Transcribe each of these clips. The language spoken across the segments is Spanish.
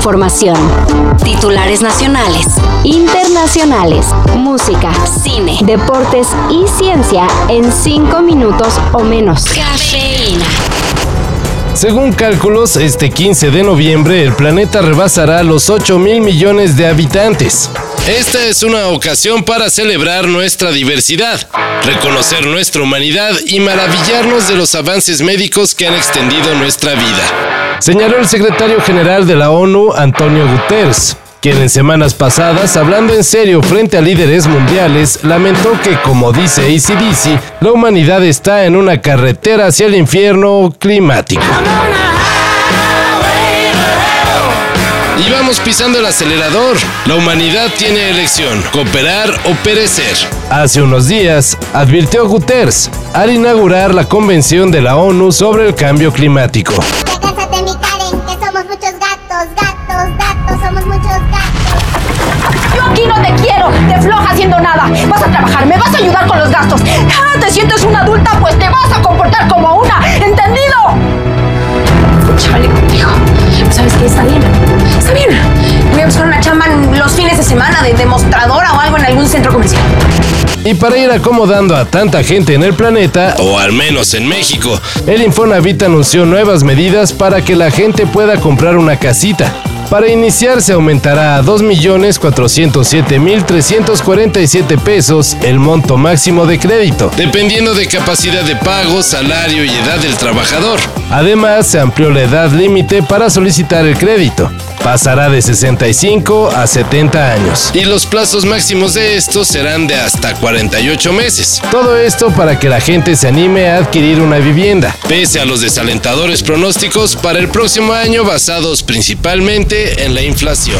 información. Titulares nacionales, internacionales, música, cine, deportes y ciencia en 5 minutos o menos. Cafeína. Según cálculos, este 15 de noviembre el planeta rebasará los 8 mil millones de habitantes. Esta es una ocasión para celebrar nuestra diversidad, reconocer nuestra humanidad y maravillarnos de los avances médicos que han extendido nuestra vida. Señaló el secretario general de la ONU, Antonio Guterres quien en semanas pasadas, hablando en serio frente a líderes mundiales, lamentó que, como dice ACDC, la humanidad está en una carretera hacia el infierno climático. Y vamos pisando el acelerador. La humanidad tiene elección, cooperar o perecer. Hace unos días, advirtió Guterres al inaugurar la Convención de la ONU sobre el Cambio Climático. Fines de semana de demostradora o algo en algún centro comercial. Y para ir acomodando a tanta gente en el planeta, o al menos en México, el Infonavit anunció nuevas medidas para que la gente pueda comprar una casita. Para iniciar se aumentará a 2.407.347 pesos el monto máximo de crédito, dependiendo de capacidad de pago, salario y edad del trabajador. Además, se amplió la edad límite para solicitar el crédito pasará de 65 a 70 años. Y los plazos máximos de estos serán de hasta 48 meses. Todo esto para que la gente se anime a adquirir una vivienda, pese a los desalentadores pronósticos para el próximo año basados principalmente en la inflación.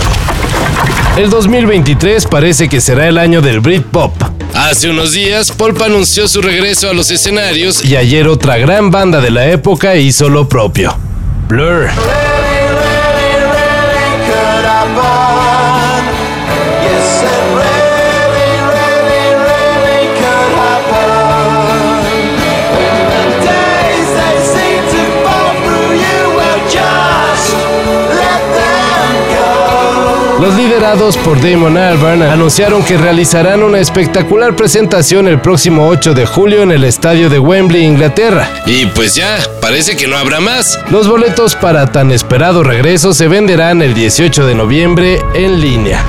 El 2023 parece que será el año del Britpop. Hace unos días, Pulp anunció su regreso a los escenarios y ayer otra gran banda de la época hizo lo propio. Blur. Yes, and Los liderados por Damon Albarn anunciaron que realizarán una espectacular presentación el próximo 8 de julio en el estadio de Wembley, Inglaterra. Y pues ya, parece que no habrá más. Los boletos para tan esperado regreso se venderán el 18 de noviembre en línea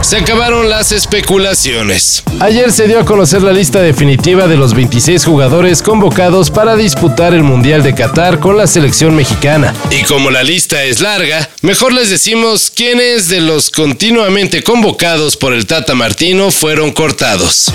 se acabaron las especulaciones. Ayer se dio a conocer la lista definitiva de los 26 jugadores convocados para disputar el Mundial de Qatar con la selección mexicana. Y como la lista es larga, mejor les decimos quiénes de los continuamente convocados por el Tata Martino fueron cortados.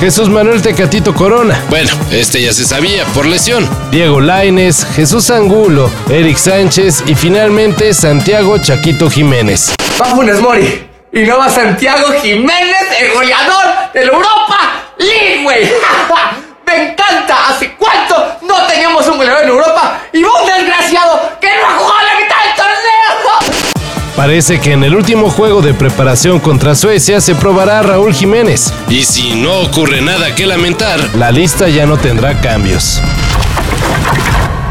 Jesús Manuel Tecatito Corona. Bueno, este ya se sabía por lesión. Diego Laines, Jesús Angulo, Eric Sánchez y finalmente Santiago Chaquito Jiménez. ¡Vámonos, Mori! Y no va Santiago Jiménez, el goleador de la Europa League, güey. Me encanta. ¿Hace cuánto no teníamos un goleador en Europa? Y un desgraciado que no ha jugado la mitad del torneo. Parece que en el último juego de preparación contra Suecia se probará a Raúl Jiménez. Y si no ocurre nada que lamentar, la lista ya no tendrá cambios.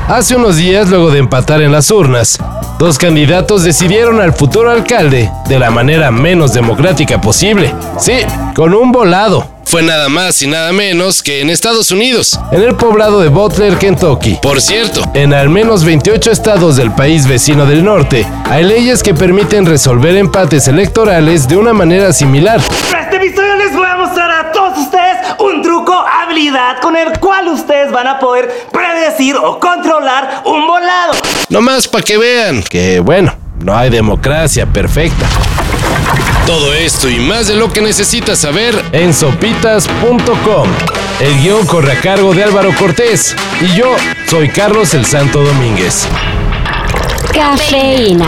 Hace unos días, luego de empatar en las urnas, Dos candidatos decidieron al futuro alcalde de la manera menos democrática posible. Sí, con un volado. Fue nada más y nada menos que en Estados Unidos, en el poblado de Butler, Kentucky. Por cierto, en al menos 28 estados del país vecino del norte, hay leyes que permiten resolver empates electorales de una manera similar. Este episodio les voy a mostrar a todos ustedes un truco, habilidad con el cual ustedes van a poder predecir o controlar un volado. No más para que vean que, bueno, no hay democracia perfecta. Todo esto y más de lo que necesitas saber en sopitas.com. El guion corre a cargo de Álvaro Cortés y yo soy Carlos el Santo Domínguez. Cafeína.